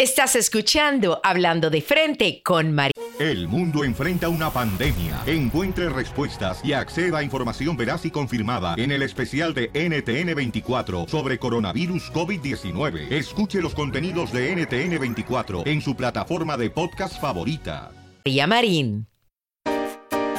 Estás escuchando Hablando de Frente con María. El mundo enfrenta una pandemia. Encuentre respuestas y acceda a información veraz y confirmada en el especial de NTN24 sobre coronavirus COVID-19. Escuche los contenidos de NTN24 en su plataforma de podcast favorita. María Marín.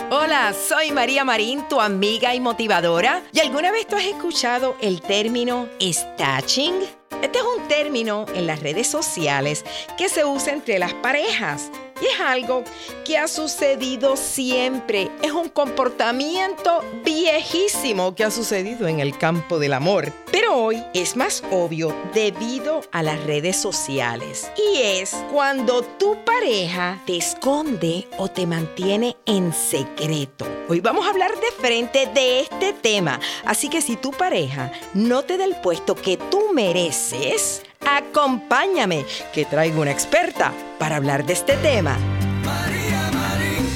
Hola, soy María Marín, tu amiga y motivadora. ¿Y alguna vez tú has escuchado el término stashing? Este es un término en las redes sociales que se usa entre las parejas y es algo que ha sucedido siempre. Es un comportamiento viejísimo que ha sucedido en el campo del amor. Pero hoy es más obvio debido a las redes sociales. Y es cuando tu pareja te esconde o te mantiene en secreto. Hoy vamos a hablar de frente de este tema. Así que si tu pareja no te da el puesto que tú mereces, Acompáñame, que traigo una experta para hablar de este tema. María Marín,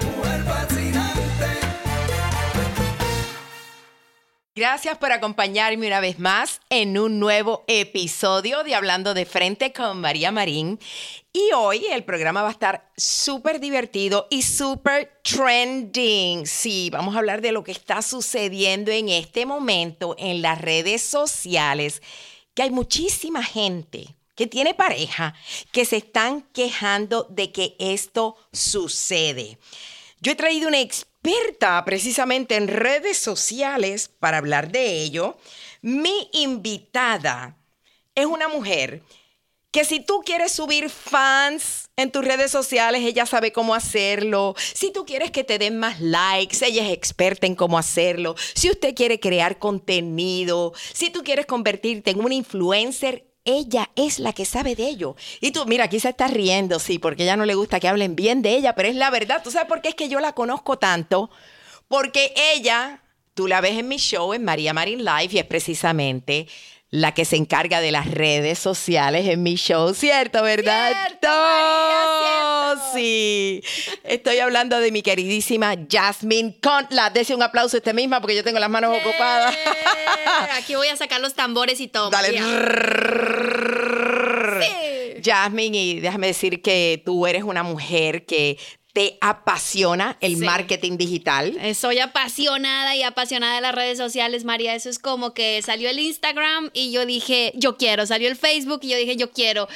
mujer fascinante. Gracias por acompañarme una vez más en un nuevo episodio de Hablando de Frente con María Marín. Y hoy el programa va a estar súper divertido y súper trending. Sí, vamos a hablar de lo que está sucediendo en este momento en las redes sociales, que hay muchísima gente que tiene pareja que se están quejando de que esto sucede. Yo he traído una experta precisamente en redes sociales para hablar de ello. Mi invitada es una mujer que si tú quieres subir fans en tus redes sociales, ella sabe cómo hacerlo. Si tú quieres que te den más likes, ella es experta en cómo hacerlo. Si usted quiere crear contenido, si tú quieres convertirte en un influencer, ella es la que sabe de ello. Y tú, mira, aquí se está riendo, sí, porque ella no le gusta que hablen bien de ella, pero es la verdad. ¿Tú sabes por qué es que yo la conozco tanto? Porque ella, tú la ves en mi show, en María Marín Live, y es precisamente la que se encarga de las redes sociales en mi show, ¿cierto? ¿Verdad? Cierto, María, Sí. Estoy hablando de mi queridísima Jasmine Conla. Dese un aplauso a usted misma porque yo tengo las manos ocupadas. Aquí voy a sacar los tambores y todo. Dale. Sí. Jasmine, y déjame decir que tú eres una mujer que te apasiona el marketing digital. Soy apasionada y apasionada de las redes sociales, María. Eso es como que salió el Instagram y yo dije, yo quiero. Salió el Facebook y yo dije, yo quiero.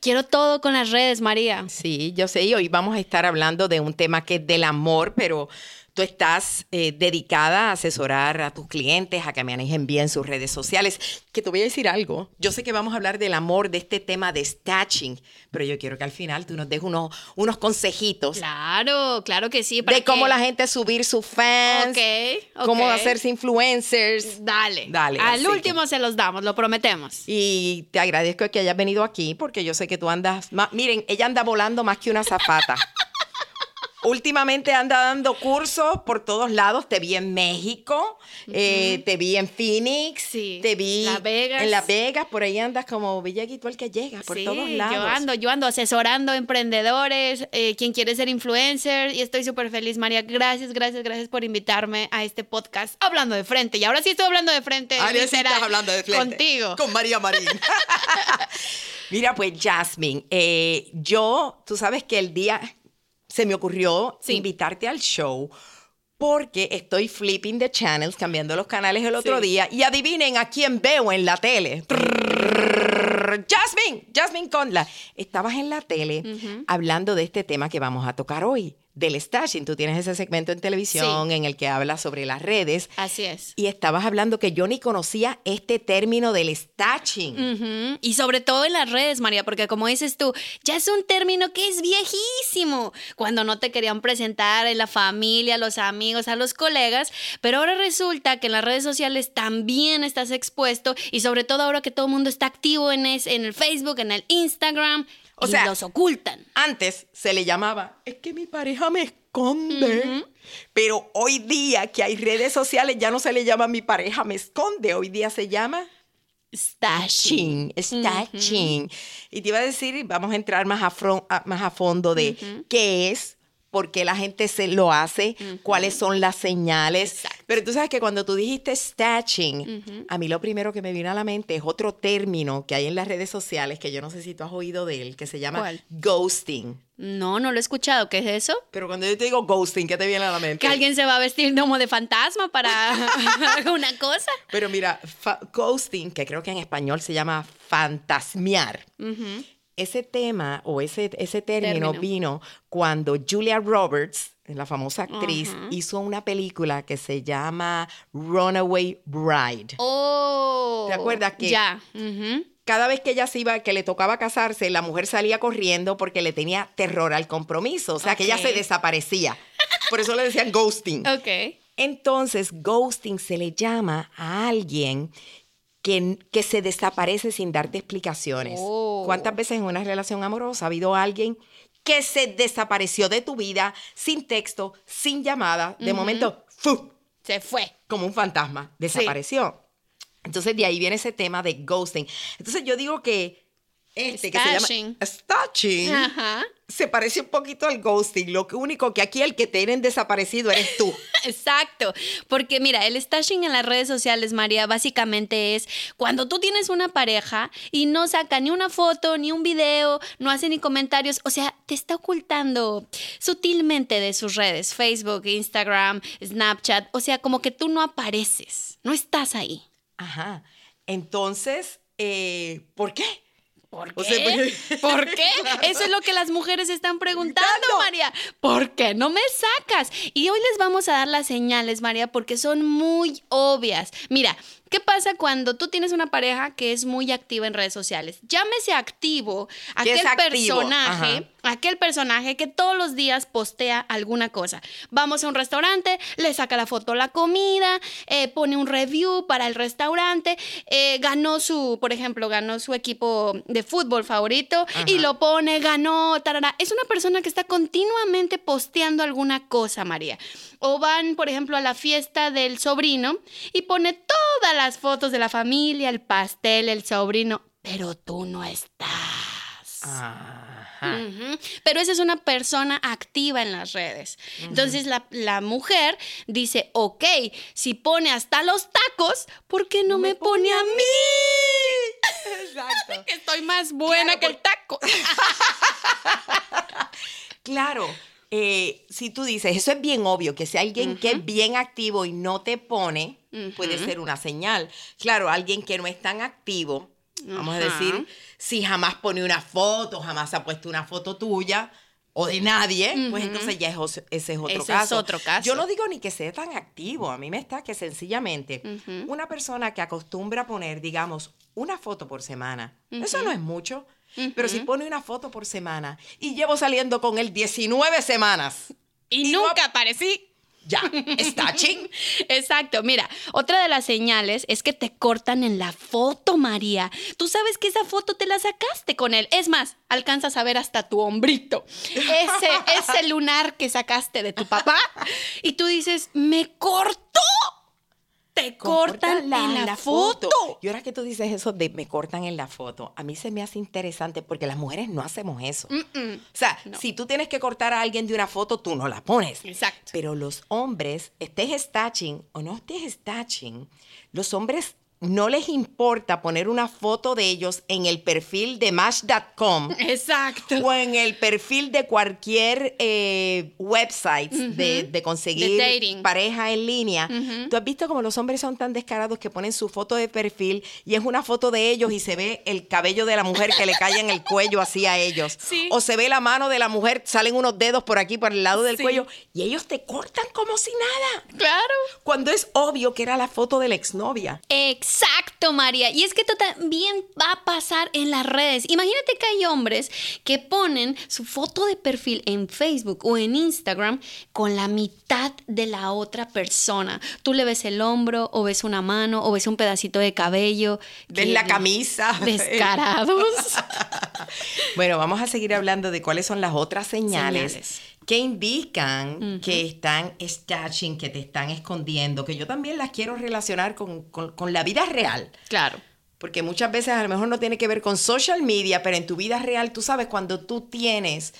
Quiero todo con las redes, María. Sí, yo sé. Y hoy vamos a estar hablando de un tema que es del amor, pero Tú estás eh, dedicada a asesorar a tus clientes, a que manejen bien sus redes sociales. Que te voy a decir algo. Yo sé que vamos a hablar del amor, de este tema de stashing, pero yo quiero que al final tú nos des unos, unos consejitos. Claro, claro que sí. de cómo la gente subir sus fans. Okay, Cómo hacerse influencers. Dale. Dale. Al último se los damos, lo prometemos. Y te agradezco que hayas venido aquí porque yo sé que tú andas. Miren, ella anda volando más que una zafata. últimamente anda dando cursos por todos lados. Te vi en México, eh, te vi en Phoenix, te vi en Las Vegas. Por ahí andas como Villaguito el que llega, por todos lados. Yo ando, yo ando asesorando emprendedores, eh, quien quiere ser influencer y estoy súper feliz, María. Gracias, gracias, gracias por invitarme a este podcast hablando de frente. Y ahora sí estoy hablando de frente. Ahora sí estás hablando de frente. Contigo. Con María Marín. Mira, pues, Jasmine, eh, yo, tú sabes que el día se me ocurrió invitarte al show porque estoy flipping the channels, cambiando los canales el otro día y adivinen a quién veo en la tele. Jasmine, Jasmine Conla. Estabas en la tele hablando de este tema que vamos a tocar hoy del stashing. Tú tienes ese segmento en televisión en el que hablas sobre las redes. Así es. Y estabas hablando que yo ni conocía este término del stashing. Y sobre todo en las redes, María, porque como dices tú, ya es un término que es viejísimo. Cuando no te querían presentar en la familia, a los amigos, a los colegas, pero ahora resulta que en las redes sociales también estás expuesto y sobre todo ahora que todo el mundo está activo en, en el Facebook, en el Instagram, o sea, los ocultan. Antes se le llamaba, es que mi pareja me esconde. Pero hoy día que hay redes sociales ya no se le llama mi pareja me esconde, hoy día se llama stashing, stashing. Y te iba a decir, vamos a entrar más a, más a fondo de qué es, por qué la gente se lo hace, cuáles son las señales. Pero tú sabes que cuando tú dijiste stashing, a mí lo primero que me vino a la mente es otro término que hay en las redes sociales que yo no sé si tú has oído de él, que se llama ¿Cuál? ghosting. No, no lo he escuchado. ¿Qué es eso? Pero cuando yo te digo ghosting, ¿qué te viene a la mente? Que alguien se va a vestir como de fantasma para alguna cosa. Pero mira, ghosting, que creo que en español se llama fantasmear. Ese tema o ese, ese término, Término. vino cuando Julia Roberts, la famosa actriz, hizo una película que se llama Runaway Bride. Oh. ¿Te acuerdas que- Ya. Cada vez que ella se iba, que le tocaba casarse, la mujer salía corriendo porque le tenía terror al compromiso. O sea, que ella se desaparecía. Por eso le decían ghosting. Ok. Entonces, ghosting se le llama a alguien que, que se desaparece sin darte explicaciones. Oh. ¿Cuántas veces en una relación amorosa ha habido alguien que se desapareció de tu vida sin texto, sin llamada, de momento, ¡fu! Se fue. como un fantasma, desapareció. Entonces, de ahí viene ese tema de ghosting. Entonces, yo digo que este que se llama stashing Ajá. Se parece un poquito al ghosting. Lo único que aquí el que tienen desaparecido eres tú. Exacto, porque mira, el stashing en las redes sociales, María, básicamente es cuando tú tienes una pareja y no saca ni una foto, ni un video, no hace ni comentarios, o sea, te está ocultando sutilmente de sus redes, Facebook, Instagram, Snapchat, o sea, como que tú no apareces, no estás ahí. Ajá. Entonces, eh, ¿por qué? ¿Por qué? O sea, porque- ¿Por qué? Eso es lo que las mujeres están preguntando. María. ¿Por qué no me sacas? Y hoy les vamos a dar las señales, María, porque son muy obvias. Mira, ¿qué pasa cuando tú tienes una pareja que es muy activa en redes sociales? Llámese activo ¿Qué aquel activo? personaje, Ajá. Aquel personaje que todos los días postea alguna cosa. Vamos a un restaurante, le saca la foto a la comida, eh, pone un review para el restaurante, eh, ganó su, por ejemplo, ganó su equipo de fútbol favorito y lo pone, ganó, tarara. Es una persona que está continuamente posteando alguna cosa, María. O van, por ejemplo, a la fiesta del sobrino y pone todas las fotos de la familia, el pastel, el sobrino, pero tú no estás. Pero esa es una persona activa en las redes. Entonces la, la mujer dice, ok, si pone hasta los tacos, ¿por qué no, me, pone, a mí? Exacto. Que estoy más buena Claro, que el taco. Claro. eh, si tú dices, eso es bien obvio, que si alguien que es bien activo y no te pone, puede ser una señal. Claro, alguien que no es tan activo, vamos a decir, si jamás pone una foto, jamás ha puesto una foto tuya o de nadie, pues entonces ya es ese es otro Ese es caso. otro caso. Yo no digo ni que sea tan activo, a mí me está que sencillamente una persona que acostumbra a poner, digamos, una foto por semana, eso no es mucho. Pero si pone una foto por semana y llevo saliendo con él 19 semanas, Y, Y no nunca aparecí. Ya, está ching. Exacto, mira, otra de las señales es que te cortan en la foto, María. Tú sabes que esa foto te la sacaste con él. Es más, alcanzas a ver hasta tu hombrito. Ese, ese lunar que sacaste de tu papá. Y tú dices, me cortó. Te cortan en la, foto. Y ahora que tú dices eso de me cortan en la foto, a mí se me hace interesante porque las mujeres no hacemos eso. O sea, No. si tú tienes que cortar a alguien de una foto, tú no la pones. Exacto. Pero los hombres, estés staching o no estés staching, los hombres no les importa poner una foto de ellos en el perfil de Match.com Exacto. o en el perfil de cualquier eh, website de, de conseguir De pareja en línea. Tú has visto como los hombres son tan descarados que ponen su foto de perfil y es una foto de ellos y se ve el cabello de la mujer que le cae en el cuello así a ellos. Sí. O se ve la mano de la mujer, salen unos dedos por aquí, por el lado del Sí. cuello y ellos te cortan como si nada. Claro. Cuando es obvio que era la foto de la exnovia. Exacto, María. Y es que esto también va a pasar en las redes. Imagínate que hay hombres que ponen su foto de perfil en Facebook o en Instagram con la mitad de la otra persona. Tú le ves el hombro o ves una mano o ves un pedacito de cabello. Ves la camisa. Descarados. Bueno, vamos a seguir hablando de cuáles son las otras señales, Señales. Que indican que están stashing, que te están escondiendo, que yo también las quiero relacionar con, con- con la vida real. claro. Porque muchas veces a lo mejor no tiene que ver con social media, pero en tu vida real, tú sabes, cuando tú tienes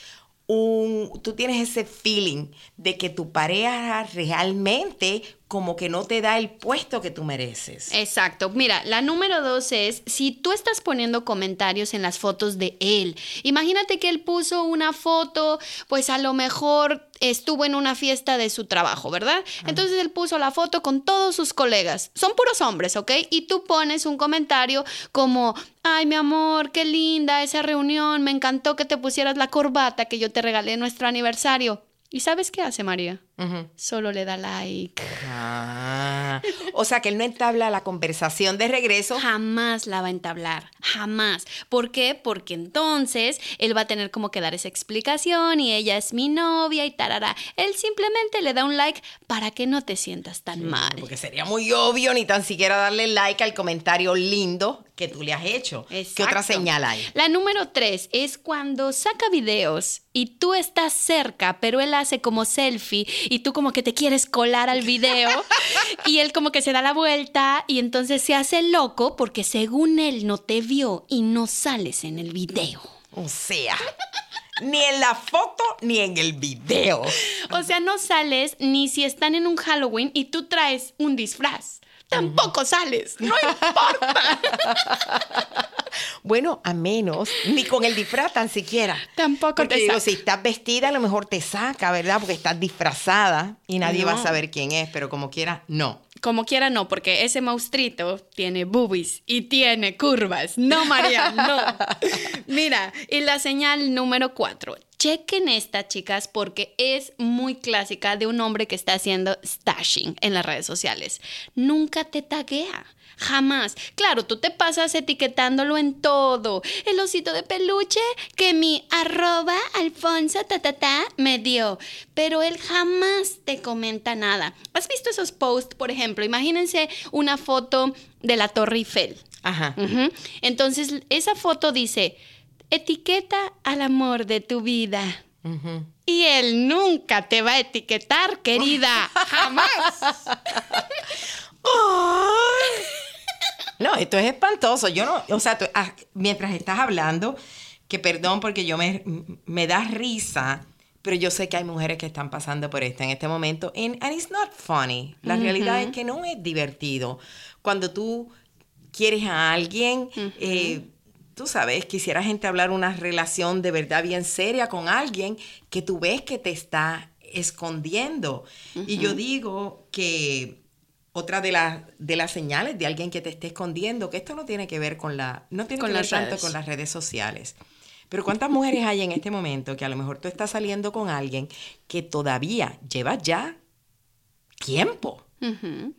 un, tú tienes ese feeling de que tu pareja realmente como que no te da el puesto que tú mereces. Exacto. Mira, la número dos es si tú estás poniendo comentarios en las fotos de él. Imagínate que él puso una foto, pues a lo mejor estuvo en una fiesta de su trabajo, ¿verdad? Entonces él puso la foto con todos sus colegas. Son puros hombres, ¿ok? Y tú pones un comentario como, ay, mi amor, qué linda esa reunión, me encantó que te pusieras la corbata que yo te regalé en nuestro aniversario. ¿Y sabes qué hace María? Solo le da like. Ah, o sea que él no entabla la conversación de regreso. Jamás la va a entablar, jamás. ¿Por qué? Porque entonces él va a tener como que dar esa explicación y ella es mi novia y tarará. Él simplemente le da un like para que no te sientas tan mal. Porque sería muy obvio ni tan siquiera darle like al comentario lindo que tú le has hecho. ¿Qué otra Exacto. señal hay? La número tres es cuando saca videos y tú estás cerca, pero él hace como selfie y tú como que te quieres colar al video y él como que se da la vuelta y entonces se hace loco porque según él no te vio y no sales en el video. O sea, ni en la foto ni en el video. O sea, no sales ni si están en un Halloween y tú traes un disfraz. Tampoco sales, no importa. Bueno, a menos, ni con el disfraz tan siquiera. Tampoco Porque te digo, saca. si estás vestida, a lo mejor te saca, ¿verdad? Porque estás disfrazada y nadie va a saber quién es, pero como quiera, no. Como quiera no, porque ese monstruito tiene boobies y tiene curvas. No, María, no. Mira, y la señal número cuatro. Chequen esta, chicas, porque es muy clásica de un hombre que está haciendo stashing en las redes sociales. Nunca te taguea. Jamás. Claro, tú te pasas etiquetándolo en todo. El osito de peluche que mi arroba alfonso ta, ta, ta, me dio. Pero él jamás te comenta nada. ¿Has visto esos posts, por ejemplo? Imagínense una foto de la Torre Eiffel. Ajá. Entonces, esa foto dice, etiqueta al amor de tu vida. Y él nunca te va a etiquetar, querida. Jamás. No, esto es espantoso. Yo no, o sea, tú- ah, mientras estás hablando, que perdón porque yo me, me da risa, pero yo sé que hay mujeres que están pasando por esto en este momento. And, and it's not funny. La realidad es que no es divertido. Cuando tú quieres a alguien, eh, tú sabes, quisieras entablar una relación de verdad bien seria con alguien que tú ves que te está escondiendo. Y yo digo que otra de las de las señales de alguien que te esté escondiendo, que esto no tiene que ver con la no tiene Con que ver las tanto redes. con las redes sociales. Pero cuántas mujeres hay en este momento que a lo mejor tú estás saliendo con alguien que todavía lleva ya tiempo.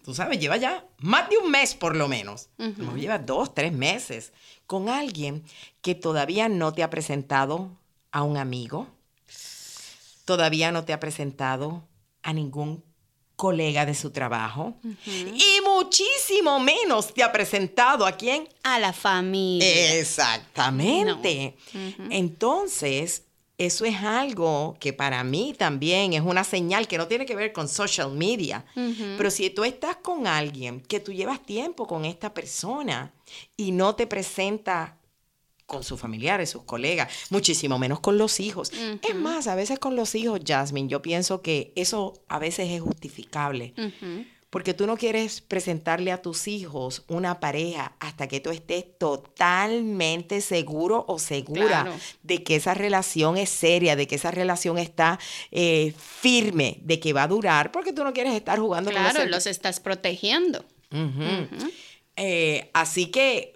Tú sabes, lleva ya más de un mes por lo menos. Lo mejor lleva dos, tres meses con alguien que todavía no te ha presentado a un amigo, todavía no te ha presentado a ningún colega de su trabajo y muchísimo menos te ha presentado a quién A la familia. Exactamente. Entonces, eso es algo que para mí también es una señal que no tiene que ver con social media. Pero si tú estás con alguien que tú llevas tiempo con esta persona y no te presenta con sus familiares, sus colegas, muchísimo menos con los hijos. Es más, a veces con los hijos, Jasmine, yo pienso que eso a veces es justificable. Porque tú no quieres presentarle a tus hijos una pareja hasta que tú estés totalmente seguro o segura Claro. de que esa relación es seria, de que esa relación está eh, firme, de que va a durar, porque tú no quieres estar jugando con Claro, los los estás protegiendo. Eh, así que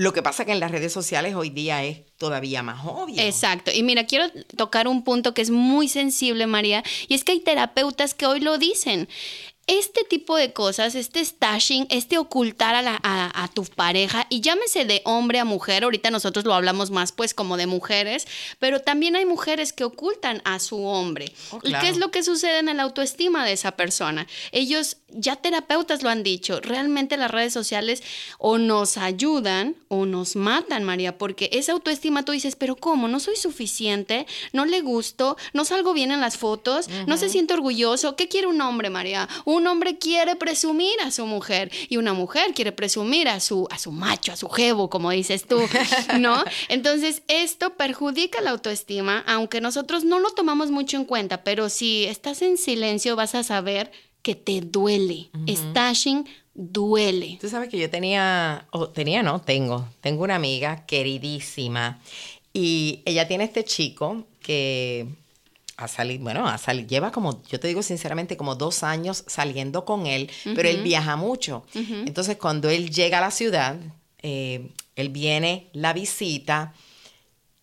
lo que pasa que en las redes sociales hoy día es todavía más obvio. Exacto. Y mira, quiero tocar un punto que es muy sensible, María, y es que hay terapeutas que hoy lo dicen. Este tipo de cosas, este stashing, este ocultar a, la- a- a tu pareja, y llámese de hombre a mujer, ahorita nosotros lo hablamos más pues como de mujeres, pero también hay mujeres que ocultan a su hombre. Oh, ¿Y qué es lo que sucede en la autoestima de esa persona? Ellos, ya terapeutas lo han dicho, realmente las redes sociales o nos ayudan o nos matan, María, porque esa autoestima tú dices, pero ¿cómo? No soy suficiente, no le gusto, no salgo bien en las fotos, no se siente orgulloso. ¿Qué quiere un hombre, María? Un hombre quiere presumir a su mujer y una mujer quiere presumir a su, a su macho, a su jevo, como dices tú, ¿no? Entonces, esto perjudica la autoestima, aunque nosotros no lo tomamos mucho en cuenta, pero si estás en silencio vas a saber que te duele. Stashing duele. Tú sabes que yo tenía, o tenía no, tengo, tengo una amiga queridísima y ella tiene este chico que ha salido, bueno, ha salido, lleva como, yo te digo sinceramente, como dos años saliendo con él, pero él viaja mucho. Entonces, cuando él llega a la ciudad, eh, él viene, la visita,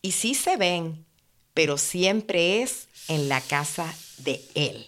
y sí se ven, pero siempre es en la casa de él.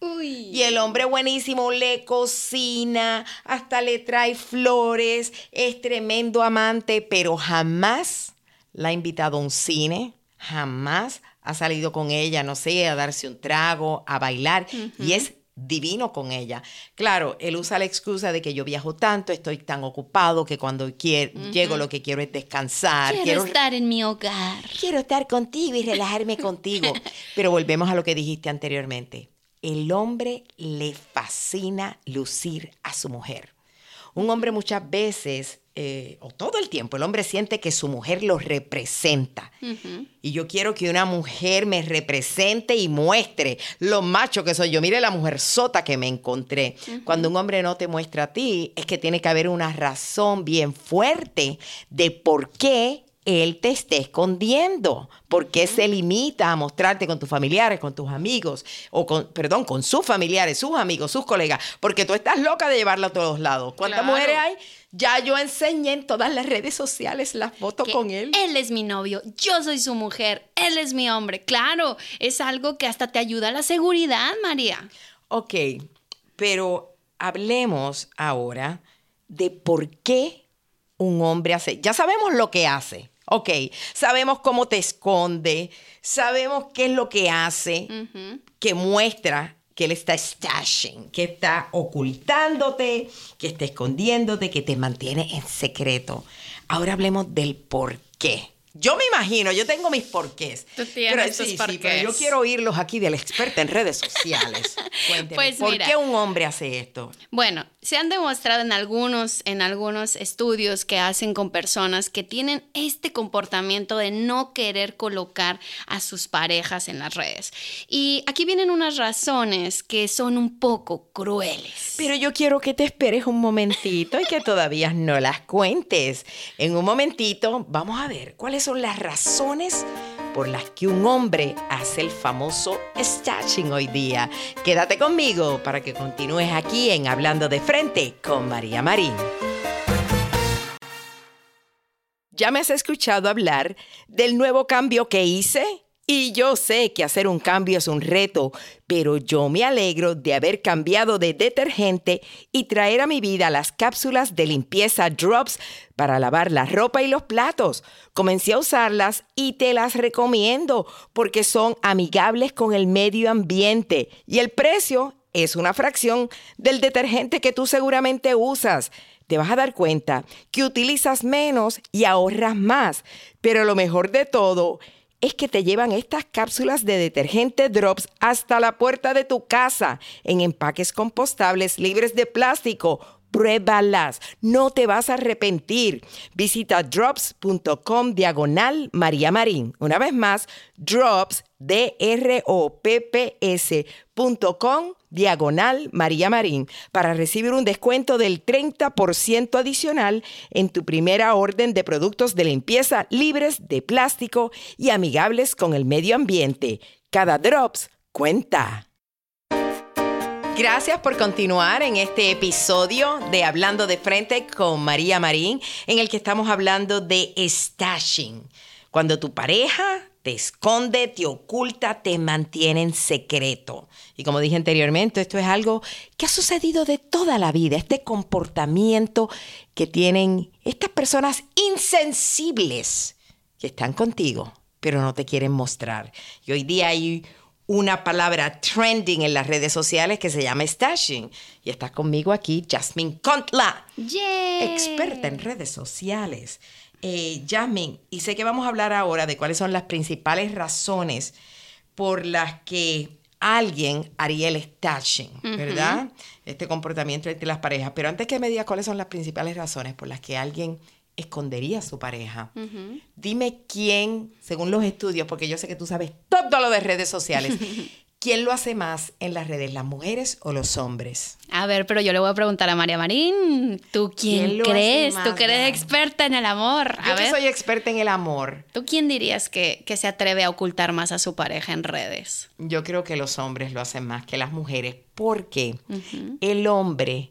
Y el hombre buenísimo le cocina, hasta le trae flores, es tremendo amante, pero jamás la ha invitado a un cine, jamás ha salido con ella, no sé, a darse un trago, a bailar, y es divino con ella. Claro, él usa la excusa de que yo viajo tanto, estoy tan ocupado que cuando llego lo que quiero es descansar. Quiero, estar en mi hogar. Quiero estar contigo y relajarme contigo. Pero volvemos a lo que dijiste anteriormente. El hombre le fascina lucir a su mujer. Un hombre muchas veces, eh, o todo el tiempo, el hombre siente que su mujer lo representa. Y yo quiero que una mujer me represente y muestre lo macho que soy yo. Mire la mujer sota que me encontré. Cuando un hombre no te muestra a ti, es que tiene que haber una razón bien fuerte de por qué él te esté escondiendo. ¿Por qué se limita a mostrarte con tus familiares, con tus amigos, o con, perdón, con sus familiares, sus amigos, sus colegas? Porque tú estás loca de llevarlo a todos lados. ¿Cuántas mujeres hay? Ya yo enseñé en todas las redes sociales las fotos con él. Él es mi novio, yo soy su mujer, él es mi hombre. Claro, es algo que hasta te ayuda a la seguridad, María. Ok, pero hablemos ahora de por qué un hombre hace. Ya sabemos lo que hace. Ok, sabemos cómo te esconde, sabemos qué es lo que hace, que muestra que él está stashing, que está ocultándote, que está escondiéndote, que te mantiene en secreto. Ahora hablemos del por qué. Yo me imagino, yo tengo mis porqués. Tú tienes pero, tus porqués. pero yo quiero oírlos aquí del experto en redes sociales. Cuénteme, pues ¿por qué un hombre hace esto? Bueno, se han demostrado en algunos, en algunos estudios que hacen con personas que tienen este comportamiento de no querer colocar a sus parejas en las redes. Y aquí vienen unas razones que son un poco crueles. Pero yo quiero que te esperes un momentito y que todavía no las cuentes. En un momentito vamos a ver cuáles son las razones por las que un hombre hace el famoso stashing hoy día. Quédate conmigo para que continúes aquí en Hablando de Frente con María Marín. ¿Ya me has escuchado hablar del nuevo cambio que hice? Y yo sé que hacer un cambio es un reto, pero yo me alegro de haber cambiado de detergente y traer a mi vida las cápsulas de limpieza Drops para lavar la ropa y los platos. Comencé a usarlas y te las recomiendo porque son amigables con el medio ambiente y el precio es una fracción del detergente que tú seguramente usas te vas a dar cuenta que utilizas menos y ahorras más. Pero lo mejor de todo que te llevan estas cápsulas de detergente drops hasta la puerta de tu casa en empaques compostables libres de plástico. Pruébalas, no te vas a arrepentir. Visita drops.com diagonal María Marín. Una vez más, drops, D-R-O-P-P-S.com diagonal María Marín para recibir un descuento del 30% adicional en tu primera orden de productos de limpieza libres de plástico y amigables con el medio ambiente. Cada drops cuenta. Gracias por continuar en este episodio de Hablando de Frente con María Marín, en el que estamos hablando de stashing. Cuando tu pareja te esconde, te oculta, te mantiene en secreto. Y como dije anteriormente, esto es algo que ha sucedido de toda la vida, este comportamiento que tienen estas personas insensibles que están contigo, pero no te quieren mostrar. Y hoy día hay una palabra trending en las redes sociales que se llama stashing. Y está conmigo aquí Jasmine Contla, experta en redes sociales eh, Jasmine, y sé que vamos a hablar ahora de cuáles son las principales razones por las que alguien haría el stashing, ¿verdad? Este comportamiento entre las parejas. Pero antes que me digas cuáles son las principales razones por las que alguien escondería a su pareja, dime quién, según los estudios, porque yo sé que tú sabes todo lo de redes sociales, ¿Quién lo hace más en las redes, las mujeres o los hombres? A ver, pero yo le voy a preguntar a María Marín, ¿tú quién, ¿Quién lo hace crees? Tú que eres experta en el amor. A Yo que ver, soy experta en el amor, ¿tú quién dirías que, que se atreve a ocultar más a su pareja en redes? yo creo que los hombres lo hacen más que las mujeres porque el hombre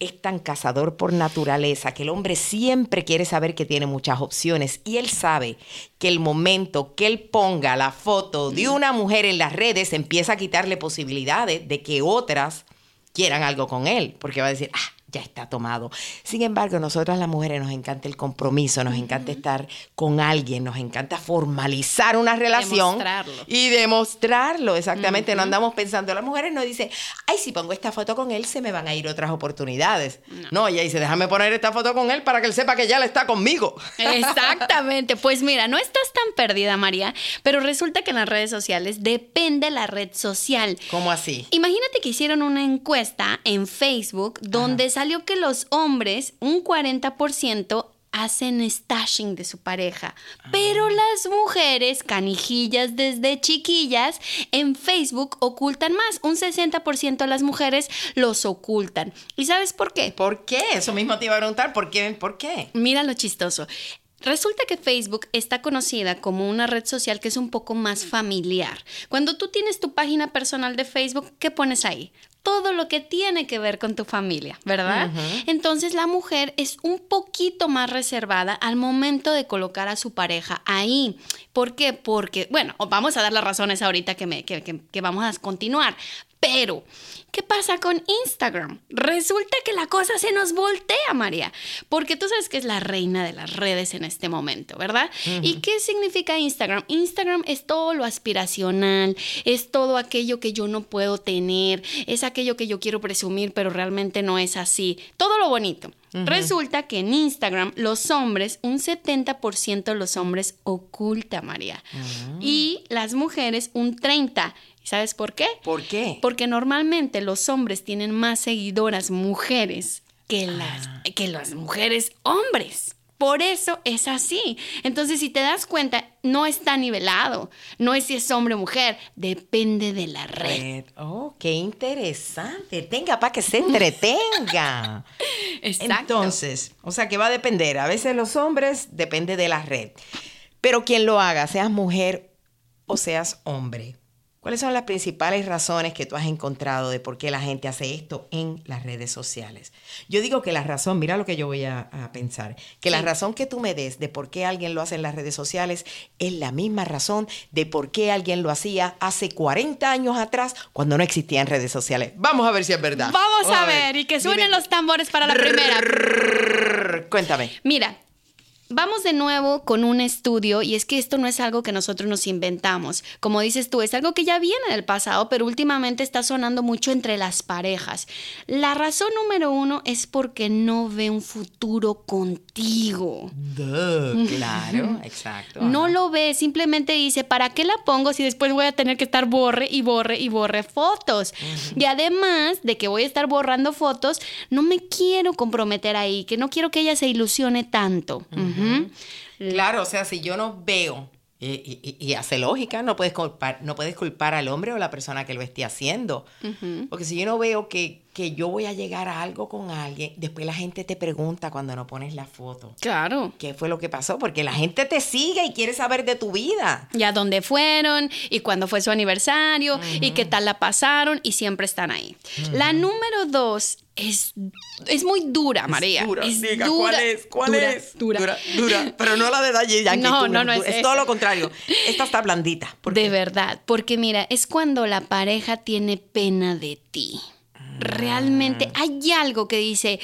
es tan cazador por naturaleza que el hombre siempre quiere saber que tiene muchas opciones y él sabe que el momento que él ponga la foto de una mujer en las redes empieza a quitarle posibilidades de que otras quieran algo con él, porque va a decir, ah, ya está tomado. Sin embargo, nosotras las mujeres nos encanta el compromiso, nos encanta estar con alguien, nos encanta formalizar una relación Demostrarlo. y demostrarlo, exactamente. No andamos pensando, las mujeres no dicen, ay, si pongo esta foto con él, se me van a ir otras oportunidades. No, ella dice, déjame poner esta foto con él para que él sepa que ya le está conmigo. Exactamente. Pues mira, no estás tan perdida, María, pero resulta que en las redes sociales depende la red social. ¿Cómo así? Imagínate que hicieron una encuesta en Facebook donde salió que los hombres, un 40%, hacen stashing de su pareja. Pero las mujeres, canijillas desde chiquillas, en Facebook ocultan más. Un 60% de las mujeres los ocultan. ¿Y sabes por qué? ¿Por qué? Eso mismo te iba a preguntar, ¿por qué? ¿Por qué? Mira lo chistoso. Resulta que Facebook está conocida como una red social que es un poco más familiar. Cuando tú tienes tu página personal de Facebook, ¿qué pones ahí? Todo lo que tiene que ver con tu familia, ¿verdad? Entonces la mujer es un poquito más reservada al momento de colocar a su pareja ahí. ¿Por qué? Porque, bueno, vamos a dar las razones ahorita que, me, que, que- que vamos a continuar. Pero, ¿qué pasa con Instagram? Resulta que la cosa se nos voltea, María, porque tú sabes que es la reina de las redes en este momento, ¿verdad? ¿Y qué significa Instagram? Instagram es todo lo aspiracional, es todo aquello que yo no puedo tener, es aquello que yo quiero presumir, pero realmente no es así. Todo lo bonito. Resulta que en Instagram los hombres, un 70% de los hombres oculta, María. Y las mujeres, un 30%. ¿Y ¿Sabes por qué? ¿Por qué? Porque normalmente los hombres tienen más seguidoras mujeres que las, que las mujeres hombres. Por eso es así. Entonces, si te das cuenta, no está nivelado. No es si es hombre o mujer. Depende de la red. Red. Oh, qué interesante. Tenga para que se entretenga. Exacto. Entonces, o sea que va a depender. A veces los hombres depende de la red. Pero quien lo haga, seas mujer o seas hombre. ¿Cuáles son las principales razones que tú has encontrado de por qué la gente hace esto en las redes sociales? Yo digo que la razón, mira lo que yo voy a, a pensar, que la razón que tú me des de por qué alguien lo hace en las redes sociales es la misma razón de por qué alguien lo hacía hace 40 años atrás cuando no existían redes sociales. Vamos a ver si es verdad. Vamos a ver, y que suenen Dime. los tambores para la primera. Cuéntame. Mira, vamos de nuevo con un estudio y es que esto no es algo que nosotros nos inventamos. Como dices tú, es algo que ya viene del pasado, pero últimamente está sonando mucho entre las parejas. La razón número uno es porque no ve un futuro contigo. Duh, claro, exacto. No lo ve, simplemente dice, ¿para qué la pongo si después voy a tener que estar borre y borre y borre fotos? Y además de que voy a estar borrando fotos, no me quiero comprometer ahí, que no quiero que ella se ilusione tanto. Claro, o sea, si yo no veo y, y- y hace lógica, no puedes culpar, no puedes culpar al hombre o la persona que lo esté haciendo. Porque si yo no veo que, que yo voy a llegar a algo con alguien, después la gente te pregunta cuando no pones la foto. Claro. ¿Qué fue lo que pasó? Porque la gente te sigue y quiere saber de tu vida. Ya dónde fueron y cuándo fue su aniversario y qué tal la pasaron y siempre están ahí. La número dos es, es muy dura, María. Dura, Es diga, dura, ¿cuál es? ¿Cuál dura, es? Dura. dura, dura. Pero no la de Daddy Yankee. No, tú, no, no tú- es Es todo lo contrario. Esta está blandita. ¿Por De verdad, porque mira, es cuando la pareja tiene pena de ti. Realmente hay algo que dice,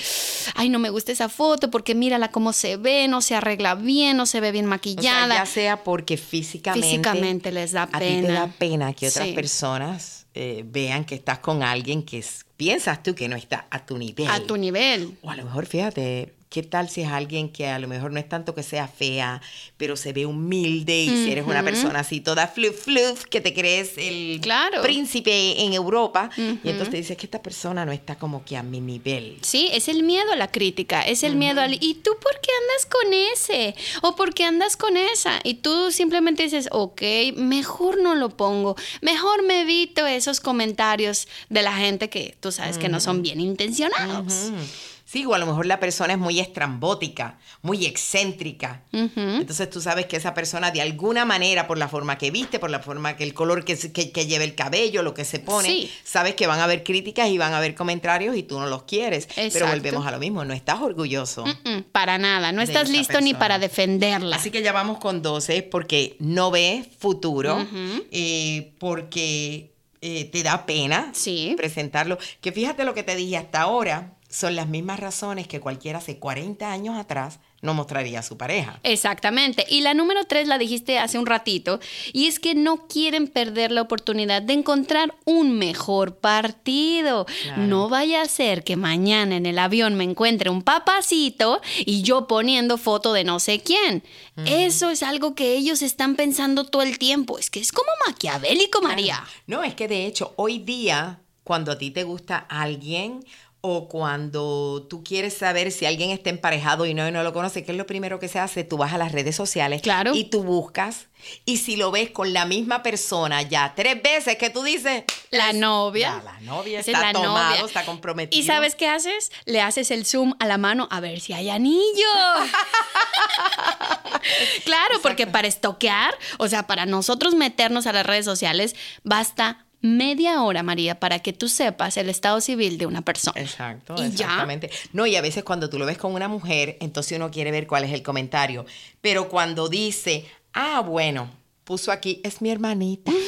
ay, no me gusta esa foto porque mírala cómo se ve, no se arregla bien, no se ve bien O sea, maquillada. ya sea porque físicamente, Físicamente les da a ti te da pena. pena que otras Sí. personas eh, vean que estás con alguien que es- piensas tú que no está a tu nivel. a tu nivel. O a lo mejor, fíjate, ¿Qué tal si es alguien que a lo mejor no es tanto que sea fea, pero se ve humilde y si eres una persona así toda fluff fluff, que te crees el Claro. príncipe en Europa y entonces te dices que esta persona no está como que a mi nivel. Sí, es el miedo a la crítica, es el miedo al... ¿Y tú por qué andas con ese? ¿O por qué andas con esa? Y tú simplemente dices, ok, mejor no lo pongo, mejor me evito esos comentarios de la gente que tú sabes que no son bien intencionados. Sí, o a lo mejor la persona es muy estrambótica, muy excéntrica. Entonces tú sabes que esa persona de alguna manera, por la forma que viste, por la forma que el color que, que, que lleva el cabello, lo que se pone, Sí. sabes que van a haber críticas y van a haber comentarios y tú no los quieres. Pero volvemos a lo mismo, no estás orgulloso. Para nada, no estás listo ni para defenderla. Así que ya vamos con 12 porque no ves futuro, eh, porque eh, te da pena Sí. presentarlo. Que fíjate lo que te dije hasta ahora, son las mismas razones que cualquiera hace 40 años atrás no mostraría a su pareja. Exactamente. Y la número tres la dijiste hace un ratito, y es que no quieren perder la oportunidad de encontrar un mejor partido. Claro. No vaya a ser que mañana en el avión me encuentre un papacito y yo poniendo foto de no sé quién. Eso es algo que ellos están pensando todo el tiempo. Es que es como maquiavélico, María. No, es que de hecho, hoy día, cuando a ti te gusta alguien o cuando tú quieres saber si alguien está emparejado y no, y no lo conoce, ¿qué es lo primero que se hace? Tú vas a las redes sociales Claro. y tú buscas. Y si lo ves con la misma persona ya tres veces que tú dices... La es- novia. Ya, la novia es está la tomado, novia. está comprometido. ¿Y sabes qué haces? Le haces el zoom a la mano a ver si hay anillo. claro, porque para estoquear, o sea, para nosotros meternos a las redes sociales, basta media hora, María, para que tú sepas el estado civil de una persona. Exacto, Y ya. exactamente. No, y a veces cuando tú lo ves con una mujer, entonces uno quiere ver cuál es el comentario. Pero cuando dice, ah, bueno, puso aquí, es mi hermanita.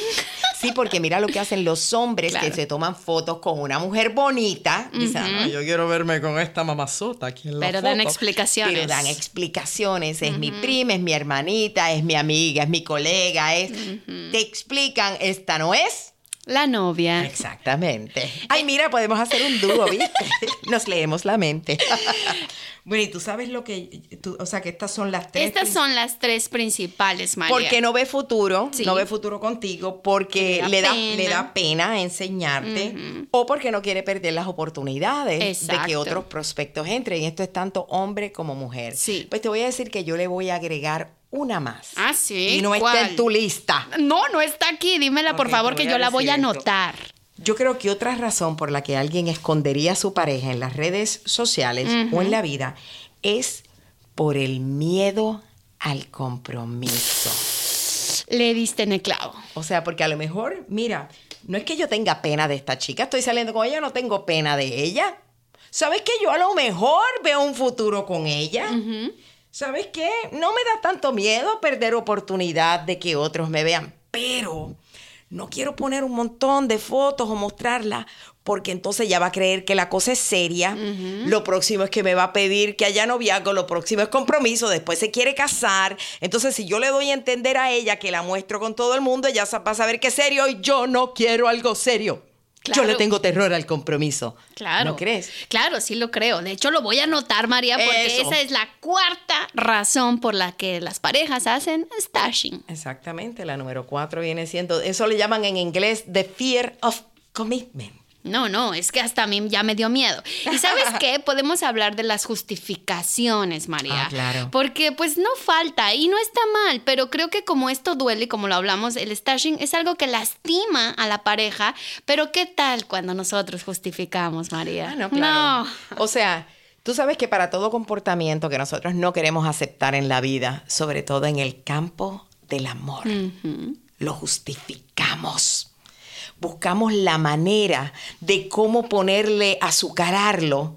Sí, porque mira lo que hacen los hombres que se toman fotos con una mujer bonita. Dicen, "Ah, yo quiero verme con esta mamazota aquí en la Pero dan foto". explicaciones. Pero dan explicaciones. Es mi prima, es mi hermanita, es mi amiga, es mi colega. Es... Te explican, esta no es. La novia. Exactamente. Ay, mira, podemos hacer un dúo, ¿viste? Nos leemos la mente. bueno, y tú sabes lo que, tú- o sea, que estas son las tres. Estas son las tres principales, María. Porque no ve futuro, Sí. no ve futuro contigo, porque Le le da le da pena enseñarte o porque no quiere perder las oportunidades de que otros prospectos entren. Y esto es tanto hombre como mujer. Sí. Pues te voy a decir que yo le voy a agregar una más. Ah, sí. Y no está en tu lista. No, no está aquí. Dímela, por favor, que yo la voy a esto. anotar. Yo creo que otra razón por la que alguien escondería a su pareja en las redes sociales o en la vida es por el miedo al compromiso. Le diste en el clavo. O sea, porque a lo mejor, mira, no es que yo tenga pena de esta chica, estoy saliendo con ella, no tengo pena de ella. ¿Sabes que yo a lo mejor veo un futuro con ella? ¿Sabes qué? No me da tanto miedo perder oportunidad de que otros me vean, pero no quiero poner un montón de fotos o mostrarla porque entonces ya va a creer que la cosa es seria. Lo próximo es que me va a pedir que haya noviazgo, lo próximo es compromiso, después se quiere casar. Entonces, si yo le doy a entender a ella que la muestro con todo el mundo, ella va a saber que es serio y yo no quiero algo serio. Yo le tengo terror al compromiso. Claro. ¿No crees? Claro, sí lo creo. De hecho, lo voy a anotar, María, porque Eso. esa es la cuarta razón por la que las parejas hacen stashing. Exactamente, la número cuatro viene siendo, eso le llaman en inglés the fear of commitment. No, no, es que hasta a mí ya me dio miedo. ¿Y sabes qué? Podemos hablar de las justificaciones, María. Ah, claro. Porque pues no falta y no está mal, pero creo que como esto duele y como lo hablamos, el stashing es algo que lastima a la pareja, pero ¿qué tal cuando nosotros justificamos, María? Ah, no, claro. No. O sea, tú sabes que para todo comportamiento que nosotros no queremos aceptar en la vida, sobre todo en el campo del amor, lo justificamos. Buscamos la manera de cómo ponerle, azucararlo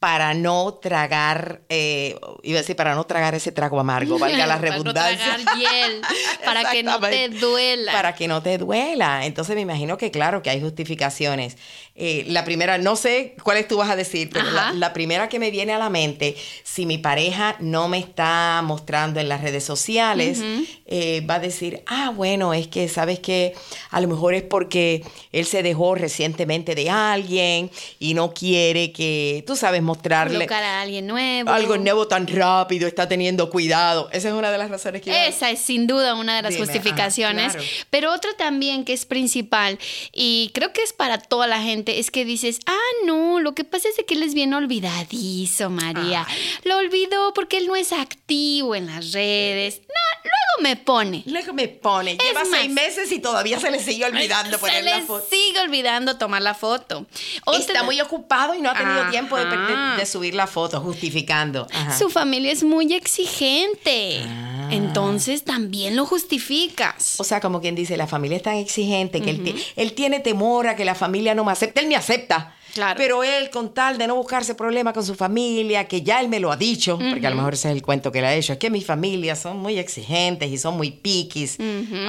para no tragar, eh, iba a decir, para no tragar ese trago amargo, valga la Para no redundancia. tragar hiel, para que no te duela. Para que no te duela. Entonces me imagino que claro que hay justificaciones. Eh, la primera, no sé cuáles tú vas a decir, pero la primera que me viene a la mente, si mi pareja no me está mostrando en las redes sociales, eh, va a decir, ah, bueno, es que sabes que a lo mejor es porque él se dejó recientemente de alguien y no quiere que, tú sabes, mostrarle Colocar a alguien nuevo. algo nuevo tan rápido, está teniendo cuidado. Esa es una de las razones que... yo- Esa es sin duda una de las Dime, justificaciones. ajá, claro. Pero otra también que es principal y creo que es para toda la gente es que dices, ah, no, lo que pasa es que él es bien olvidadizo, María. Lo olvidó porque él no es activo en las redes. No, luego me pone. Luego me pone, lleva más, seis meses y todavía se le sigue olvidando Se poner la le foto. sigue olvidando tomar la foto. Está muy ocupado y no ha tenido Ajá. tiempo de, de- de subir la foto, justificando. Ajá. Su familia es muy exigente. Ah. Entonces también lo justificas. O sea, como quien dice, la familia es tan exigente que él tiene temor a que la familia no me acepte. Él me acepta. Claro. Pero él, con tal de no buscarse problemas con su familia, que ya él me lo ha dicho, porque a lo mejor ese es el cuento que le ha hecho, es que mi familia son muy exigentes y son muy piquis.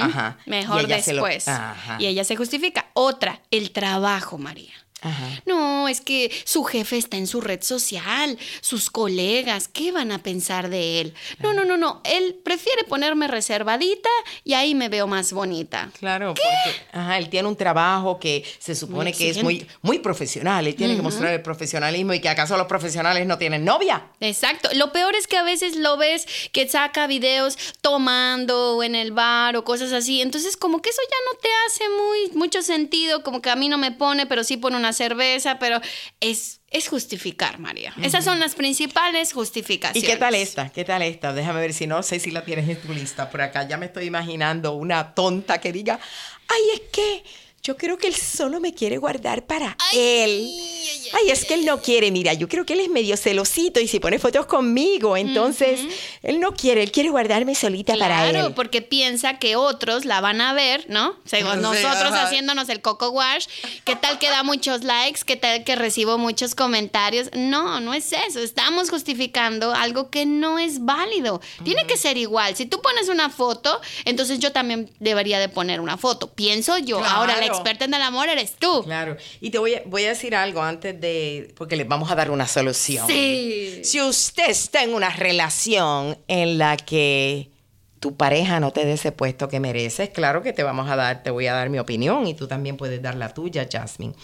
Ajá. Mejor Y lo- después. Ajá. Y ella se justifica. Otra, el trabajo, María. Ajá. No, es que su jefe está en su red social, sus colegas, ¿qué van a pensar de él? No, no, no, no, él prefiere ponerme reservadita y ahí me veo más bonita. Claro, porque ajá, él tiene un trabajo que se supone que es muy, muy profesional. Él tiene que mostrar el profesionalismo y que acaso los profesionales no tienen novia. Exacto. Lo peor es que a veces lo ves que saca videos tomando o en el bar o cosas así. Entonces, como que eso ya no te hace muy mucho sentido, como que a mí no me pone, pero sí pone una cerveza, pero es es justificar, María. Esas son las principales ¿Y justificaciones. qué tal esta? ¿Qué tal esta? Déjame ver si no sé si la tienes en tu lista por acá. Ya me estoy imaginando una tonta que diga, ay, es que yo creo que él solo me quiere guardar para él. Ay, es que él no quiere, mira, yo creo que él es medio celosito y si pone fotos conmigo, entonces él no quiere, él quiere guardarme solita para Claro, él. porque piensa que otros la van a ver, ¿no? Según Sí, nosotros ajá. haciéndonos el coco wash, ¿qué tal que da muchos likes? ¿Qué tal que recibo muchos comentarios? No, no es eso. Estamos justificando algo que no es válido. Tiene que ser igual. Si tú pones una foto, entonces yo también debería de poner una foto. Pienso yo. Ahora, la Claro. Experta en el amor eres tú. Claro. Y te voy a, voy a decir algo antes de, porque les vamos a dar una solución. Sí. Si usted está en una relación en la que tu pareja no te dé ese puesto que mereces, claro que te vamos a dar, te voy a dar mi opinión y tú también puedes dar la tuya, Jasmine.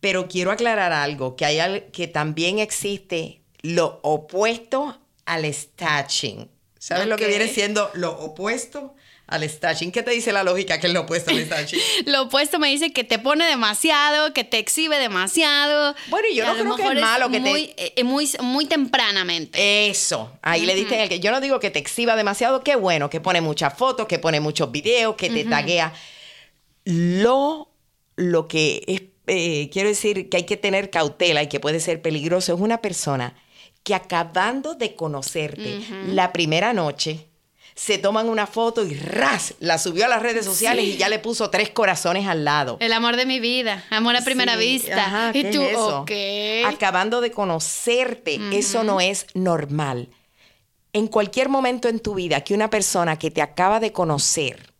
Pero quiero aclarar algo, que hay que también existe lo opuesto al stashing. ¿Sabes lo que viene siendo lo opuesto al stashing? ¿Qué te dice la lógica que es lo opuesto al stashing? Lo opuesto me dice que te pone demasiado, que te exhibe demasiado. Bueno, y yo no creo que es malo que te- muy, eh, muy, muy tempranamente. Eso, ahí le diste en el que yo no digo que te exhiba demasiado, qué bueno, que pone muchas fotos, que pone muchos videos, que te taguea. Lo, lo que es, eh, quiero decir que hay que tener cautela y que puede ser peligroso es una persona que acabando de conocerte la primera noche, se toman una foto y ras, la subió a las redes sociales y ya le puso tres corazones al lado. El amor de mi vida, amor a primera Sí, vista. ajá, y ¿qué tú, es. Acabando de conocerte, eso no es normal. En cualquier momento en tu vida que una persona que te acaba de conocer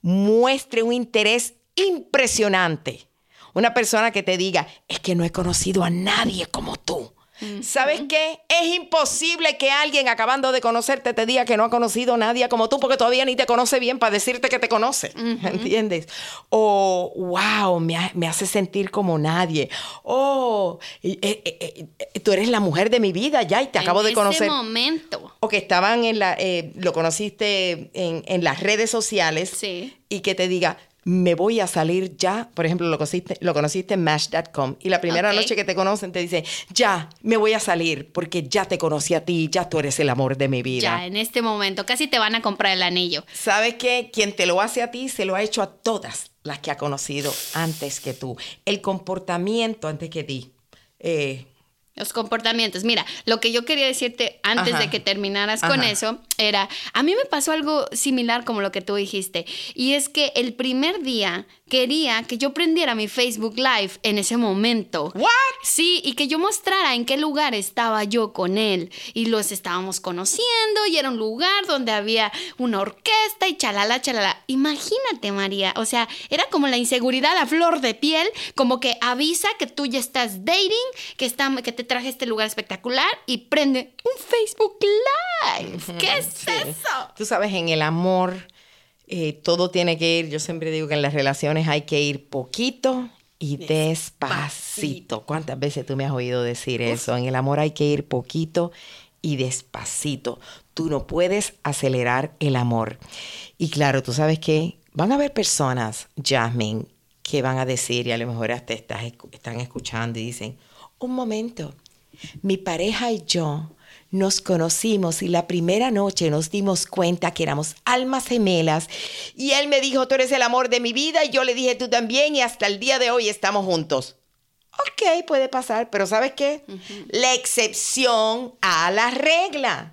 muestre un interés impresionante, una persona que te diga, es que no he conocido a nadie como tú. ¿Sabes qué? Es imposible que alguien acabando de conocerte te diga que no ha conocido a nadie como tú porque todavía ni te conoce bien para decirte que te conoce. ¿Entiendes? O, wow, me, ha- me hace sentir como nadie. Oh, eh, eh, eh, tú eres la mujer de mi vida ya y te acabo de En conocer. ese momento. O que estaban en la, lo conociste en, en las redes sociales Sí. y que te diga, me voy a salir ya. Por ejemplo, lo conociste, lo conociste en Match.com y la primera noche que te conocen te dice, ya, me voy a salir porque ya te conocí a ti, ya tú eres el amor de mi vida. Ya, en este momento. Casi te van a comprar el anillo. ¿Sabes qué? Quien te lo hace a ti se lo ha hecho a todas las que ha conocido antes que tú. El comportamiento antes que ti. Eh, Los comportamientos. Mira, lo que yo quería decirte antes Ajá. de que terminaras con Ajá. eso era, a mí me pasó algo similar como lo que tú dijiste, y es que el primer día quería que yo prendiera mi Facebook Live en ese momento. ¿What? Sí, y que yo mostrara en qué lugar estaba yo con él. Y los estábamos conociendo y era un lugar donde había una orquesta y chalala, chalala. Imagínate, María. O sea, era como la inseguridad a flor de piel, como que avisa que tú ya estás dating, que, está, que te traje este lugar espectacular y prende un Facebook Live. ¿Qué es Sí. eso? Tú sabes, en el amor eh, todo tiene que ir, yo siempre digo que en las relaciones hay que ir poquito y despacito. ¿Cuántas veces tú me has oído decir eso? En el amor hay que ir poquito y despacito. Tú no puedes acelerar el amor. Y claro, tú sabes que van a haber personas, Jasmine, que van a decir, y a lo mejor hasta estás, están escuchando y dicen, un momento, mi pareja y yo nos conocimos y la primera noche nos dimos cuenta que éramos almas gemelas y él me dijo, tú eres el amor de mi vida y yo le dije, tú también y hasta el día de hoy estamos juntos. Ok, puede pasar, pero ¿sabes qué? La excepción a la regla.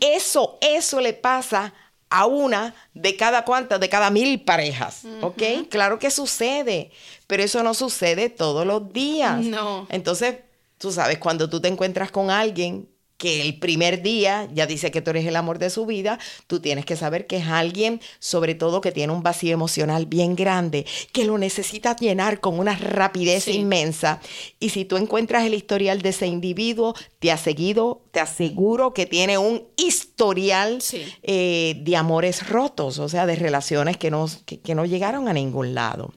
Eso, eso le pasa a una de cada cuantas, de cada mil parejas, ¿ok? Claro que sucede, pero eso no sucede todos los días. No. Entonces, tú sabes, cuando tú te encuentras con alguien que el primer día ya dice que tú eres el amor de su vida, tú tienes que saber que es alguien, sobre todo que tiene un vacío emocional bien grande, que lo necesita llenar con una rapidez inmensa. Y si tú encuentras el historial de ese individuo, te ha seguido, te aseguro que tiene un historial eh, de amores rotos, o sea, de relaciones que no, que, no llegaron a ningún lado.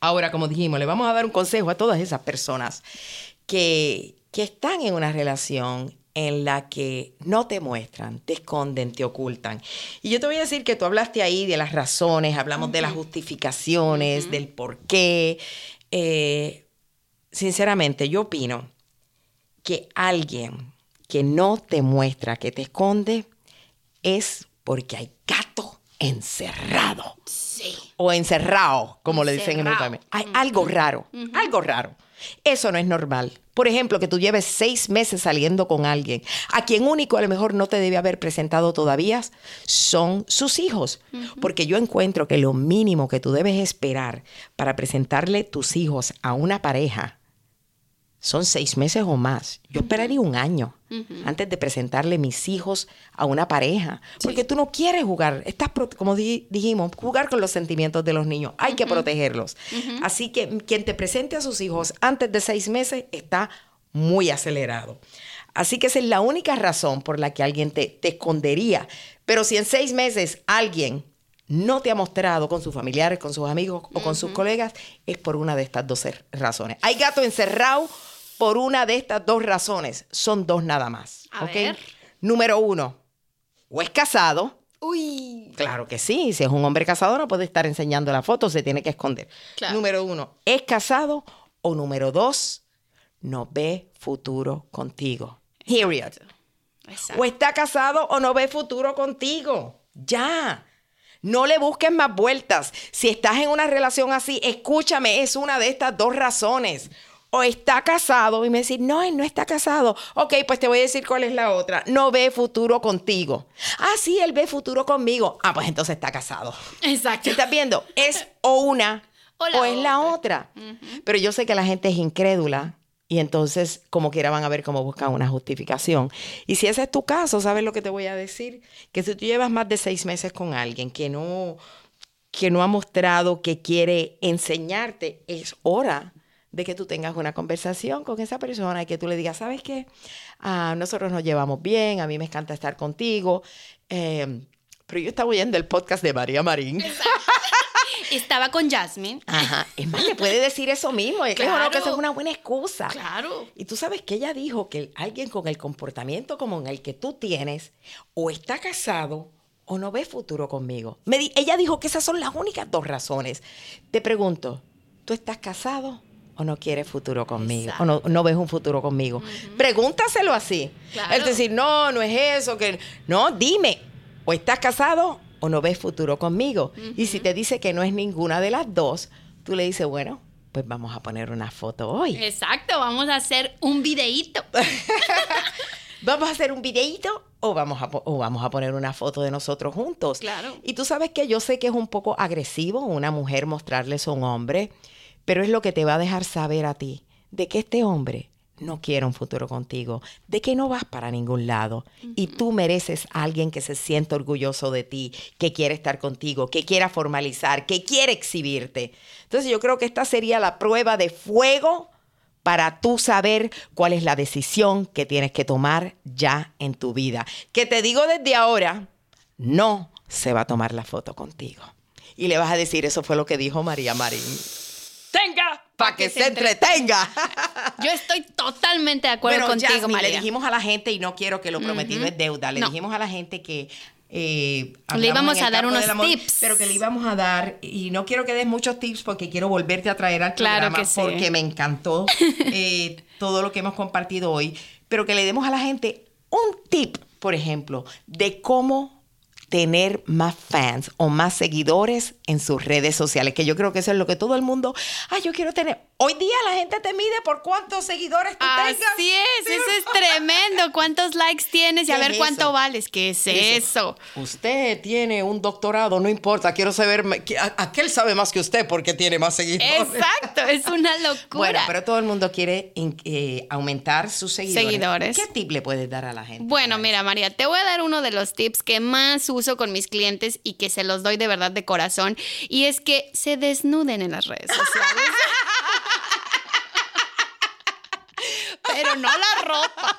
Ahora, como dijimos, le vamos a dar un consejo a todas esas personas que, que están en una relación en la que no te muestran, te esconden, te ocultan. Y yo te voy a decir que tú hablaste ahí de las razones, hablamos de las justificaciones, del por qué. Eh, sinceramente, yo opino que alguien que no te muestra, que te esconde, es porque hay gato encerrado. Sí. O encerrado, como le dicen en. Hay algo raro, algo raro. Eso no es normal. Por ejemplo, que tú lleves seis meses saliendo con alguien, a quien único a lo mejor no te debe haber presentado todavía, son sus hijos. Porque yo encuentro que lo mínimo que tú debes esperar para presentarle tus hijos a una pareja son seis meses o más. Yo esperaría un año antes de presentarle mis hijos a una pareja. Porque tú no quieres jugar, estás, como dijimos, jugar con los sentimientos de los niños. Hay que protegerlos. Así que quien te presente a sus hijos antes de seis meses está muy acelerado. Así que esa es la única razón por la que alguien te, te escondería. Pero si en seis meses alguien no te ha mostrado con sus familiares, con sus amigos o con sus colegas, es por una de estas dos razones. Hay gato encerrado por una de estas dos razones. Son dos nada más. Número uno, o es casado. Uy. Claro que sí. Si es un hombre casado, no puede estar enseñando la foto, se tiene que esconder. Número uno, es casado. O número dos, no ve futuro contigo. Period. O está casado o no ve futuro contigo. Ya. No le busques más vueltas. Si estás en una relación así, escúchame, es una de estas dos razones o está casado y me decir, no, él no está casado. Ok, pues te voy a decir cuál es la otra. No ve futuro contigo. Ah, sí, él ve futuro conmigo. Ah, pues entonces está casado. Exacto. ¿Estás viendo? Es o una o, es la otra. Pero yo sé que la gente es incrédula y entonces como quiera van a ver cómo buscan una justificación. Y si ese es tu caso, ¿sabes lo que te voy a decir? Que si tú llevas más de seis meses con alguien que no, que no ha mostrado que quiere enseñarte, es hora de que tú tengas una conversación con esa persona y que tú le digas, ¿sabes qué? Ah, nosotros nos llevamos bien, a mí me encanta estar contigo. Em, pero yo estaba oyendo el podcast de María Marín. Estaba con Jasmine. Ajá. Es más, le puede decir eso mismo. Claro. que eso es una buena excusa. Claro. Y tú sabes que ella dijo que alguien con el comportamiento como en el que tú tienes, o está casado o no ve futuro conmigo. Me ella dijo que esas son las únicas dos razones. Te pregunto, ¿tú estás casado o no quieres futuro conmigo, o no, ves un futuro conmigo. Pregúntaselo así. Es decir, no, no es eso, que no, dime, o estás casado o no ves futuro conmigo. Y si te dice que no es ninguna de las dos, tú le dices, bueno, pues vamos a poner una foto hoy. Exacto, vamos a hacer un videíto. vamos a hacer un videíto o vamos, a, o vamos a poner una foto de nosotros juntos. Claro. Y tú sabes que yo sé que es un poco agresivo una mujer mostrarles a un hombre pero es lo que te va a dejar saber a ti de que este hombre no quiere un futuro contigo, de que no vas para ningún lado y tú mereces a alguien que se sienta orgulloso de ti, que quiere estar contigo, que quiera formalizar, que quiere exhibirte. Entonces yo creo que esta sería la prueba de fuego para tú saber cuál es la decisión que tienes que tomar ya en tu vida. Que te digo desde ahora, no se va a tomar la foto contigo. Y le vas a decir, eso fue lo que dijo María Marín. Tenga para que, se entretenga. Yo estoy totalmente de acuerdo bueno, contigo, Jasmine, María. le dijimos a la gente, y no quiero que lo prometido es deuda, le No. dijimos a la gente que... eh, Le íbamos a dar unos amor, tips. Pero que le íbamos a dar, y no quiero que des muchos tips porque quiero volverte a traer al Claro programa que sí. porque me encantó eh, todo lo que hemos compartido hoy, pero que le demos a la gente un tip, por ejemplo, de cómo tener más fans o más seguidores en sus redes sociales, que yo creo que eso es lo que todo el mundo, ah, yo quiero tener. Hoy día la gente te mide por cuántos seguidores tú tengas. Así es, eso es tremendo. ¿Cuántos likes tienes y a ¿Qué ver es cuánto eso? vales? ¿Qué es eso? Usted tiene un doctorado, no importa, quiero saber, aquel sabe más que usted porque tiene más seguidores. Exacto, es una locura. Bueno, pero todo el mundo quiere eh, aumentar sus seguidores. Seguidores. ¿Qué tip le puedes dar a la gente? Bueno, mira, María, te voy a dar uno de los tips que más uso con mis clientes y que se los doy de verdad de corazón. Y es que se desnuden en las redes sociales. Pero no la ropa.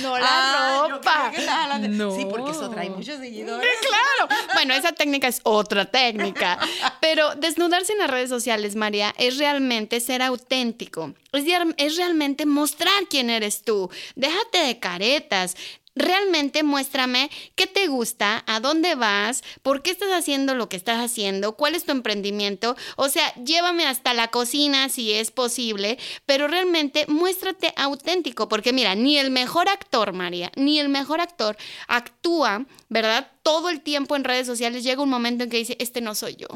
No la Ah, ropa. creía que estabas hablando- No. Sí, porque eso trae muchos seguidores. Claro. Bueno, esa técnica es otra técnica. Pero desnudarse en las redes sociales, María, es realmente ser auténtico. Es, es realmente mostrar quién eres tú. Déjate de caretas. Realmente muéstrame qué te gusta, a dónde vas, por qué estás haciendo lo que estás haciendo, cuál es tu emprendimiento. O sea, llévame hasta la cocina si es posible, pero realmente muéstrate auténtico, porque mira, ni el mejor actor, María, ni el mejor actor actúa, ¿verdad? Todo el tiempo en redes sociales llega un momento en que dice, este no soy yo.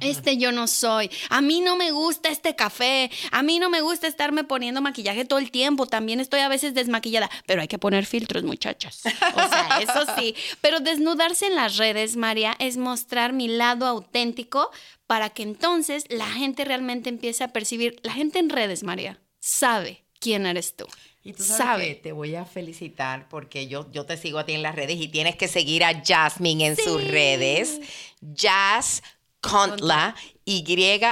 Este yo no soy. A mí no me gusta este café. A mí no me gusta estarme poniendo maquillaje todo el tiempo. También estoy a veces desmaquillada. Pero hay que poner filtros, muchachas. O sea, eso sí. Pero desnudarse en las redes, María, es mostrar mi lado auténtico para que entonces la gente realmente empiece a percibir. La gente en redes, María, sabe quién eres tú. Y tú sabes sabe. que te voy a felicitar porque yo, yo te sigo a ti en las redes y tienes que seguir a Jasmine en sus redes. Jazz Contla, Y-A-Z-Z-C-O-N-T-L-A.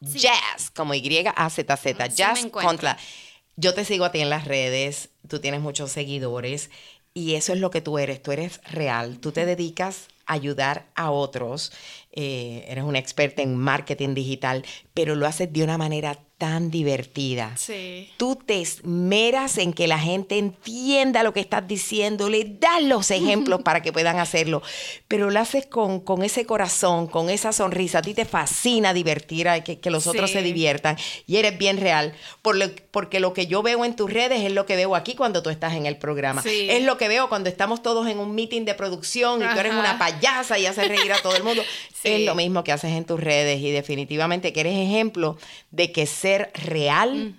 Jazz, como Y-A-Z-Z. Jazz. Contla. Yo te sigo a ti en las redes, tú tienes muchos seguidores y eso es lo que tú eres, tú eres real, tú te dedicas a ayudar a otros, eh, eres una experta en marketing digital, pero lo haces de una manera tan divertida. Sí. Tú te esmeras en que la gente entienda lo que estás diciendo, le das los ejemplos para que puedan hacerlo, pero lo haces con, con ese corazón, con esa sonrisa. A ti te fascina divertir, a que, que los otros Sí. se diviertan y eres bien real, por lo- porque lo que yo veo en tus redes es lo que veo aquí cuando tú estás en el programa. Sí. Es lo que veo cuando estamos todos en un meeting de producción y tú eres una payasa y haces reír a todo el mundo. Sí. Es lo mismo que haces en tus redes y definitivamente que eres ejemplo de que real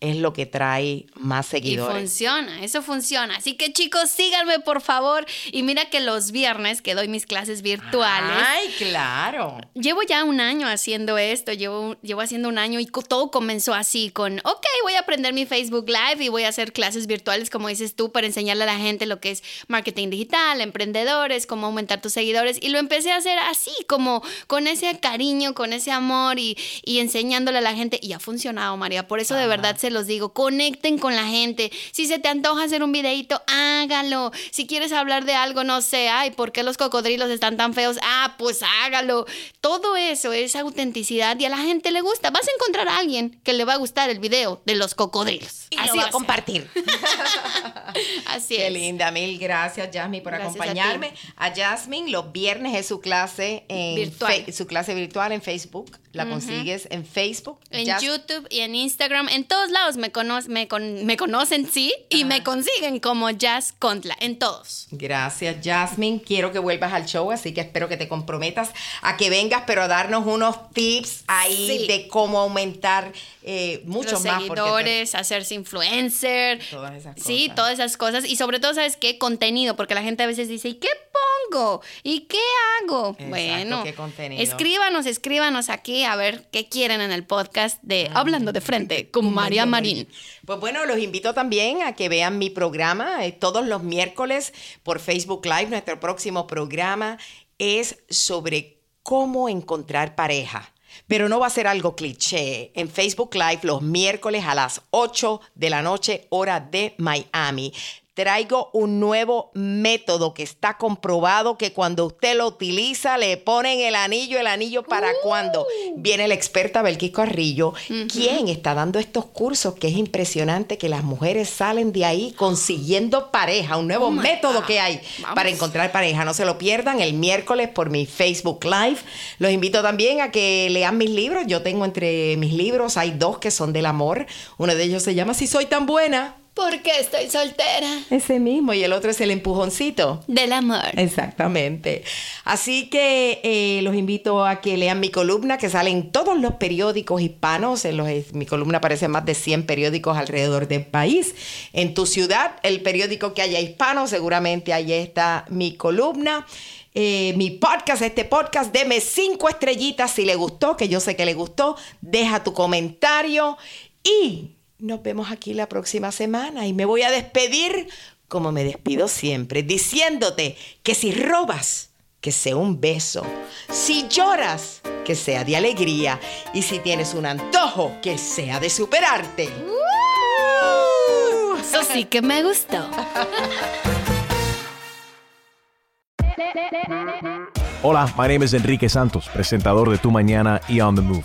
es lo que trae más Y seguidores. funciona, eso funciona. Así que chicos, síganme por favor. Y mira que los viernes que doy mis clases virtuales. Ay, claro. Llevo ya un año haciendo esto, llevo, llevo haciendo un año y todo comenzó así con, ok, voy a aprender mi Facebook Live y voy a hacer clases virtuales, como dices tú, para enseñarle a la gente lo que es marketing digital, emprendedores, cómo aumentar tus seguidores. Y lo empecé a hacer así, como con ese cariño, con ese amor y, y enseñándole a la gente. Y ha funcionado, María. Por eso de verdad se los digo, conecten con la gente. Si se te antoja hacer un videito, hágalo. Si quieres hablar de algo, no sé, ay, ¿por qué los cocodrilos están tan feos? Ah, pues hágalo. Todo eso es autenticidad y a la gente le gusta. Vas a encontrar a alguien que le va a gustar el video de los cocodrilos. Y Así lo va a compartir. Así Qué es. linda, mil gracias, Jasmine, por Gracias a acompañarme. A, Jasmine, los viernes es su clase en Virtual. su clase virtual en Facebook. La consigues en Facebook. En Jas- YouTube y en Instagram, en todos lados me, cono- me, con- me conocen, sí, y me consiguen como Jazz Contla, en todos. Gracias, Jasmine. Quiero que vuelvas al show, así que espero que te comprometas a que vengas, pero a darnos unos tips ahí Sí. de cómo aumentar eh, mucho los más. seguidores, hacerse influencer. Todas esas Sí, cosas. todas esas cosas. Y sobre todo, ¿sabes qué? Contenido, porque la gente a veces dice, ¿y qué pongo? ¿Y qué hago? Exacto, bueno, ¿qué contenido? escríbanos, escríbanos aquí a ver qué quieren en el podcast de Hablando de Frente con María Marín. Pues bueno, los invito también a que vean mi programa eh, todos los miércoles por Facebook Live. Nuestro próximo programa es sobre cómo encontrar pareja. Pero no va a ser algo cliché. En Facebook Live los miércoles a las 8 de la noche, hora de Miami. Traigo un nuevo método que está comprobado que cuando usted lo utiliza le ponen el anillo, el anillo para cuando viene la experta Belkis Carrillo, quien está dando estos cursos que es impresionante que las mujeres salen de ahí consiguiendo pareja, un nuevo Oh método God. que hay Vamos. para encontrar pareja. No se lo pierdan el miércoles por mi Facebook Live. Los invito también a que lean mis libros. Yo tengo entre mis libros, hay dos que son del amor. Uno de ellos se llama Si soy tan buena. Porque estoy soltera. Ese mismo. Y el otro es el empujoncito. Del amor. Exactamente. Así que eh, los invito a que lean mi columna que sale en todos los periódicos hispanos. En los, mi columna aparece en más de 100 periódicos alrededor del país. En tu ciudad, el periódico que haya hispano, seguramente ahí está mi columna. Eh, mi podcast, este podcast, deme cinco estrellitas si le gustó, que yo sé que le gustó. Deja tu comentario y nos vemos aquí la próxima semana. Y me voy a despedir como me despido siempre, diciéndote que si robas, que sea un beso. Si lloras, que sea de alegría. Y si tienes un antojo, que sea de superarte. Eso sí que me gustó. Hola, my name is Enrique Santos, presentador de Tu Mañana y On the Move.